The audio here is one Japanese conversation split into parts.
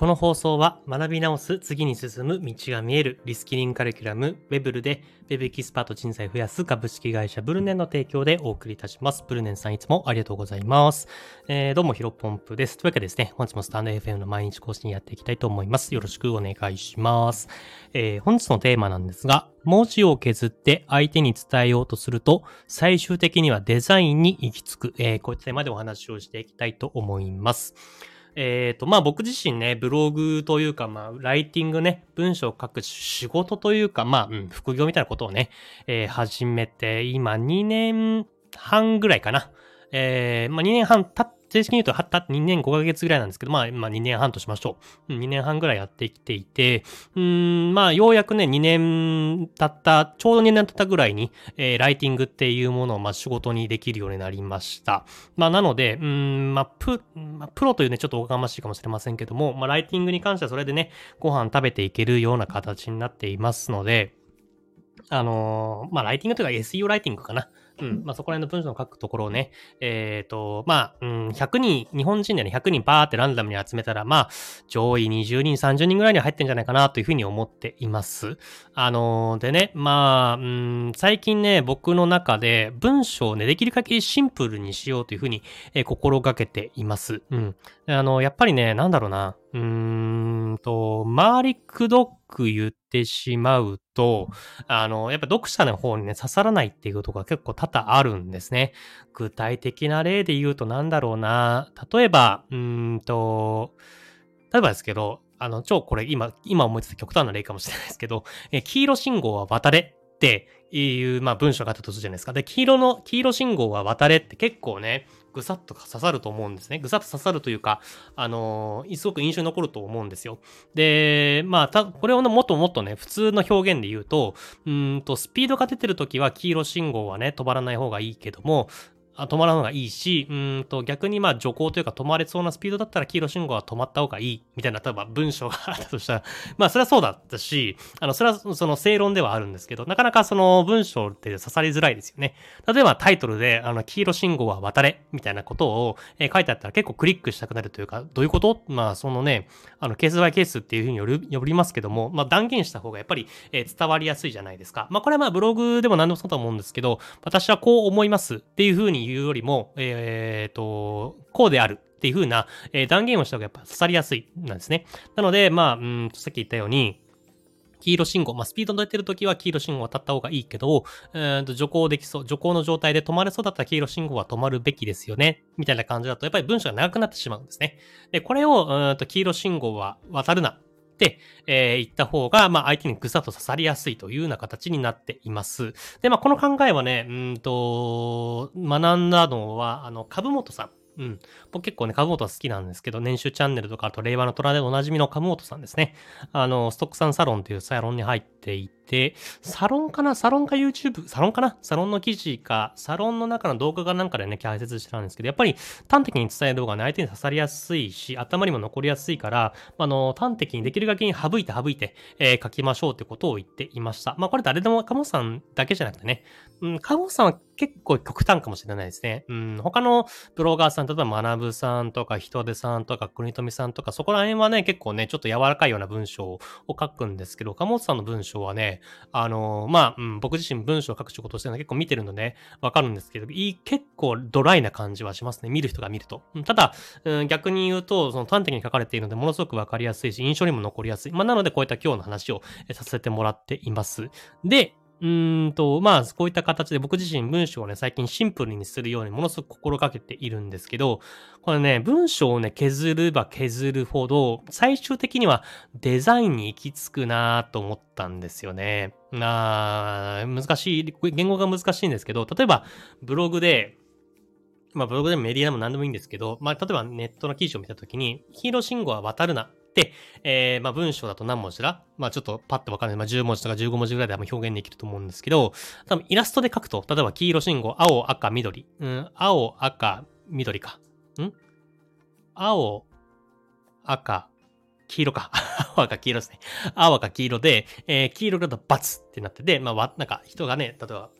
この放送は学び直す次に進む道が見えるリスキリングカリキュラムウェブルで Web エキスパート人材増やす株式会社ブルネンの提供でお送りいたします。ブルネンさんいつもありがとうございます。えー、どうもヒロポンプです。というわけでですね、本日もスタンド FM の毎日更新やっていきたいと思います。よろしくお願いします。えー、本日のテーマなんですが、文字を削って相手に伝えようとすると、最終的にはデザインに行き着く、えー、こういったテーマでお話をしていきたいと思います。えっ、ー、と、まあ僕自身ね、ブログというか、まあ、ライティングね、文章を書く仕事というか、まあ、うん、副業みたいなことをね、えー、始めて、今2年半ぐらいかな。えー、まあ2年半経っ正式に言うと、はった2年5ヶ月ぐらいなんですけど、まあ、まあ2年半としましょう。2年半ぐらいやってきていて、うん、まあ、ようやくね、2年経った、ちょうど2年経ったぐらいに、えー、ライティングっていうものを、まあ、仕事にできるようになりました。まあ、なので、うん、まあ、プ、まあ、プロというね、ちょっとおかましいかもしれませんけども、まあ、ライティングに関してはそれでね、ご飯食べていけるような形になっていますので、あのー、まあ、ライティングというか SEO ライティングかな。うん。まあ、そこら辺の文章を書くところをね、えっ、ー、と、まあ、うん、100人、日本人でね、100人バーってランダムに集めたら、まあ、上位20人、30人ぐらいには入ってんじゃないかなというふうに思っています。あのー、でね、まあ、うん、最近ね、僕の中で文章をね、できる限りシンプルにしようというふうに、えー、心がけています。うん。あの、やっぱりね、なんだろうな、うーんと、周りくどく言ってしまうと、あの、やっぱ読者の方にね、刺さらないっていうことが結構多々あるんですね。具体的な例で言うとなんだろうな、例えば、うーんと、例えばですけど、あの、超これ今、今思いついた極端な例かもしれないですけど、え黄色信号は渡れっていう、まあ文章があったとするじゃないですか。で、黄色の、黄色信号は渡れって結構ね、ぐさっと刺さると思うんですね。ぐさっと刺さるというか、あのー、すごく印象に残ると思うんですよ。で、まあ、た、これをもっともっとね、普通の表現で言うと、うんと、スピードが出てるときは黄色信号はね、止まらない方がいいけども、止まらん方がいいし、うんと逆にまあ徐行というか止まれそうなスピードだったら黄色信号は止まった方がいいみたいな、例えば文章があったとしたら、まあそれはそうだったし、あの、それはその正論ではあるんですけど、なかなかその文章って刺さりづらいですよね。例えばタイトルで、あの、黄色信号は渡れみたいなことを、えー、書いてあったら結構クリックしたくなるというか、どういうこと？まあそのね、あの、ケースバイケースっていうふうによる、よりますけども、まあ断言した方がやっぱり、えー、伝わりやすいじゃないですか。まあこれはまあブログでも何でもそうだと思うんですけど、私はこう思いますっていうふうに言うよりも、えっ、ー、と、こうであるっていう風な、えー、断言をした方がやっぱ刺さりやすいなんですね。なので、まあ、うんさっき言ったように、黄色信号、まあ、スピード出てるときは黄色信号を渡った方がいいけど、えー、と徐行できそう、徐行の状態で止まれそうだったら黄色信号は止まるべきですよね。みたいな感じだと、やっぱり文章が長くなってしまうんですね。で、これを、うんと黄色信号は渡るな。って、えー、言った方が、まあ、相手にぐさっと刺さりやすいというような形になっています。で、まあ、この考えはね、うんと、学んだのは、あの、株元さん。うん。僕結構ね、株本は好きなんですけど、年収チャンネルとか、あと令和の虎でおなじみの株本さんですね。あの、ストックさんサロンというサロンに入っていて、サロンかな？サロンか YouTube? サロンかな？サロンの記事か、サロンの中の動画がなんかでね、解説してたんですけど、やっぱり端的に伝える動画ね、相手に刺さりやすいし、頭にも残りやすいから、あの、端的にできるだけに省いて省いて、えー、書きましょうってことを言っていました。まあ、これ誰でも、カモさんだけじゃなくてね、うん、カモさんは結構極端かもしれないですね。うん、他のブロガーさん、例えば学さんとか、人手さんとか、国富さんとか、そこら辺はね、結構ね、ちょっと柔らかいような文章を書くんですけど、岡本さんの文章はね、あのー、まあ、うん、僕自身文章を書く仕事をしてるの結構見てるので、わかるんですけど、いい、結構ドライな感じはしますね。見る人が見ると。ただ、うん、逆に言うと、その端的に書かれているので、ものすごくわかりやすいし、印象にも残りやすい。まあ、なので、こういった今日の話をさせてもらっています。で、うーんと、まあ、こういった形で僕自身文章をね、最近シンプルにするようにものすごく心がけているんですけど、これね、文章をね、削れば削るほど、最終的にはデザインに行き着くなと思ったんですよね。な難しい、言語が難しいんですけど、例えば、ブログで、まあ、ブログでもメディアでも何でもいいんですけど、まあ、例えばネットの記事を見たときに、黄色信号は渡るな。で、えー、まあ文章だと何文字だ？まあちょっとパッとわかんない。まあ10文字とか15文字ぐらいで表現できると思うんですけど、多分イラストで書くと、例えば黄色信号、青、赤、緑。うん、青、赤、緑か。ん？青、赤、黄色か。青赤黄色ですね。青赤黄色で、えー、黄色だとバツってなってて、まあ、なんか人がね、例えば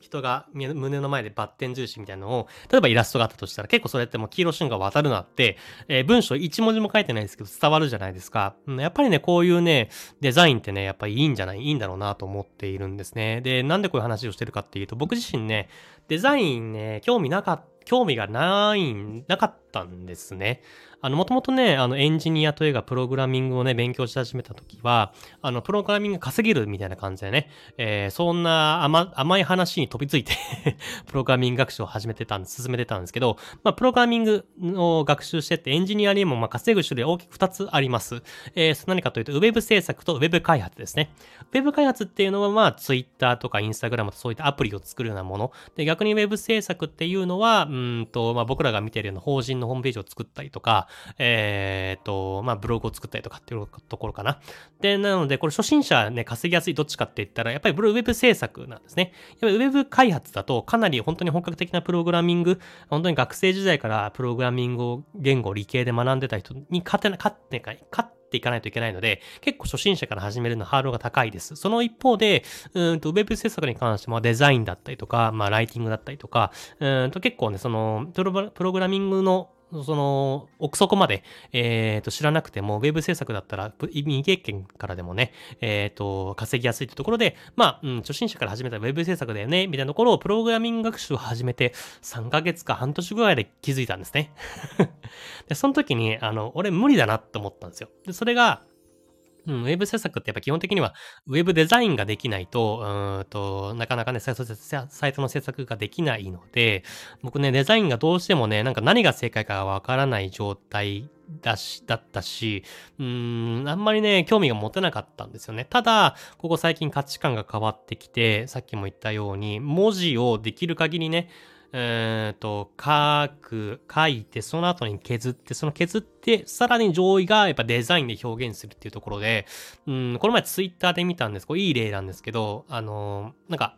人が胸の前でバッテン印みたいなのを、例えばイラストがあったとしたら結構それってもう黄色瞬間渡るなって、えー、文章一文字も書いてないですけど伝わるじゃないですか。うん、やっぱりね、こういうね、デザインってね、やっぱりいいんじゃないいいんだろうなと思っているんですね。で、なんでこういう話をしてるかっていうと、僕自身ね、デザインね、興味なかった、興味がない、なかったんですね。あの、もともとね、あの、エンジニアというか、プログラミングをね、勉強し始めたときは、あの、プログラミング稼げるみたいな感じでね、えー、そんな甘甘い話に飛びついて プログラミング学習を始めてたんです、進めてたんですけど、まあ、プログラミングを学習してって、エンジニアにも、まあ、稼ぐ種類大きく2つあります。えー、何かというと、ウェブ制作とウェブ開発ですね。ウェブ開発っていうのは、まあ、Twitter とか Instagram とそういったアプリを作るようなもの。で、逆にウェブ制作っていうのは、うんと、まあ、僕らが見てるような法人のホームページを作ったりとか、えっ、と、まあ、ブログを作ったりとかっていうところかな。で、なので、これ初心者ね、稼ぎやすいどっちかって言ったら、やっぱりウェブ制作なんですね。やっぱりウェブ開発だと、かなり本当に本格的なプログラミング、本当に学生時代からプログラミングを言語、理系で学んでた人に勝てな、勝ってない、勝ってていかないといけないので、結構初心者から始めるのハードルが高いです。その一方で、うんと、ウェブ制作に関してもデザインだったりとか、まあ、ライティングだったりとか、うんと結構ね、その、プログラミングのその、奥底まで、えっ、ー、と、知らなくても、ウェブ制作だったら、未経験からでもね、えっ、ー、と、稼ぎやすいってところで、まあ、うん、初心者から始めたウェブ制作だよね、みたいなところを、プログラミング学習を始めて、3ヶ月か半年ぐらいで気づいたんですね。で、その時に、あの、俺無理だなって思ったんですよ。で、それが、うん、ウェブ制作ってやっぱ基本的には、ウェブデザインができないと、うんと、なかなかねサイト、サイトの制作ができないので、僕ね、デザインがどうしてもね、なんか何が正解かわからない状態だし、だったし、うーん、あんまりね、興味が持てなかったんですよね。ただ、ここ最近価値観が変わってきて、さっきも言ったように、文字をできる限りね、えっ、ー、と、書く、書いて、その後に削って、その削って、さらに上位がやっぱデザインで表現するっていうところで、うん、この前ツイッターで見たんです。これいい例なんですけど、あのー、なんか、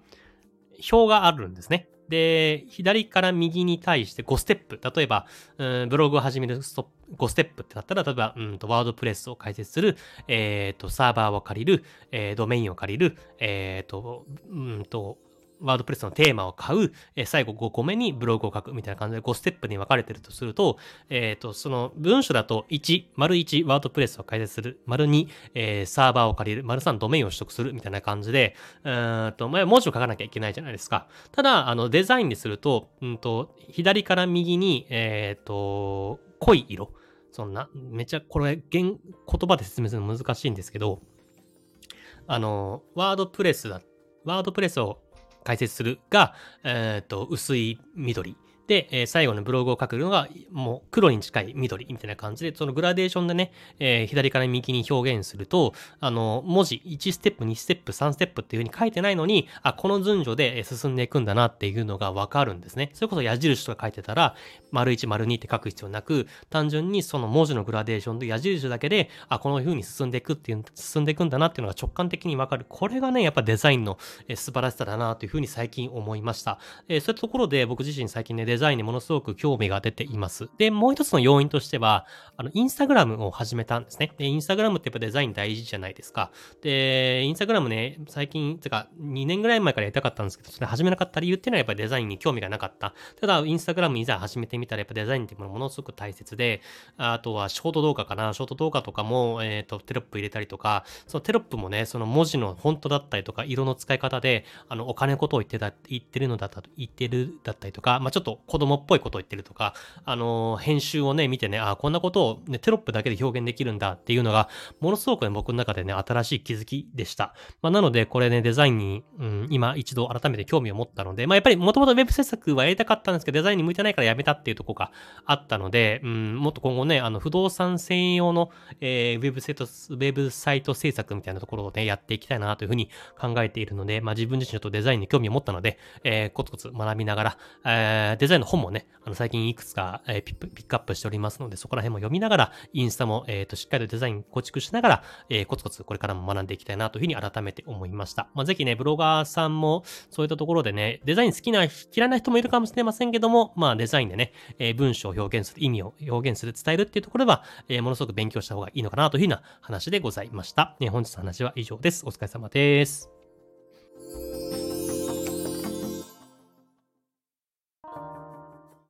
表があるんですね。で、左から右に対して5ステップ。例えば、うん、ブログを始めるスト5ステップってなったら、例えば、うんと、ワードプレスを開設する、えっ、ー、と、サーバーを借りる、えー、ドメインを借りる、えっ、ー、と、うんと、ワードプレスのテーマを買う、え、最後5個目にブログを書くみたいな感じで5ステップに分かれてるとすると、えっ、と、その文章だと1、丸1、ワードプレスを開設する、丸2、え、サーバーを借りる、丸3、ドメインを取得するみたいな感じで、うんと、ま、文字を書かなきゃいけないじゃないですか。ただ、あの、デザインにすると、うんと、左から右に、えっ、と、濃い色。そんな、めちゃ、これ、言、言葉で説明するの難しいんですけど、あの、ワードプレスだ、ワードプレスを解説するが、えっ、ー、と、薄い緑。で、えー、最後のブログを書くのが、もう黒に近い緑みたいな感じで、そのグラデーションでね、えー、左から右に表現すると、あの、文字1ステップ、2ステップ、3ステップっていう風に書いてないのに、あ、この順序で進んでいくんだなっていうのがわかるんですね。それこそ矢印とか書いてたら、丸1、丸2って書く必要なく、単純にその文字のグラデーションで矢印だけで、あ、この風に進んでいくっていう、進んでいくんだなっていうのが直感的にわかる。これがね、やっぱデザインの、素晴らしさだなという風に最近思いました。えー、そういったところで僕自身最近ね、デザインザインにものすごく興味が出ています。で、もう一つの要因としては、あの、インスタグラムを始めたんですね。で、インスタグラムってやっぱデザイン大事じゃないですか。で、インスタグラムね、最近、てか、2年ぐらい前からやりたかったんですけど、それ始めなかった理由っていうのはやっぱりデザインに興味がなかった。ただ、インスタグラムいざ始めてみたらやっぱデザインっていうものものすごく大切で、あとはショート動画かな、ショート動画とかも、えっ、ー、と、テロップ入れたりとか、そのテロップもね、その文字のフォントだったりとか、色の使い方で、あの、お金のことを言ってた、言ってるのだった、言ってるだったりとか、まあちょっと子供っぽいことを言ってるとか、あの、編集をね、見てね、あ、こんなことをね、テロップだけで表現できるんだっていうのが、ものすごくね、僕の中でね、新しい気づきでした。まあ、なので、これね、デザインに、うん、今一度改めて興味を持ったので、まあ、やっぱりもともと Web 制作はやりたかったんですけど、デザインに向いてないからやめたっていうとこがあったので、うん、もっと今後ね、あの、不動産専用の、えー、Web サイト、ウェブサイト制作みたいなところをね、やっていきたいなというふうに考えているので、まあ、自分自身ちょっとデザインに興味を持ったので、えー、コツコツ学びながら、えー、デザインの本もね、あの、最近いくつか、えー、ピックアップしておりますので、そこら辺も読みながら、インスタも、え、ー、と、しっかりとデザイン構築しながら、えー、コツコツこれからも学んでいきたいなというふうに改めて思いました。まあ、ぜひね、ブロガーさんも、そういったところでね、デザイン好きな、嫌いな人もいるかもしれませんけども、まあ、デザインでね、えー、文章を表現する、意味を表現する、伝えるっていうところは、えー、ものすごく勉強した方がいいのかなというふうな話でございました。ね、本日の話は以上です。お疲れ様です。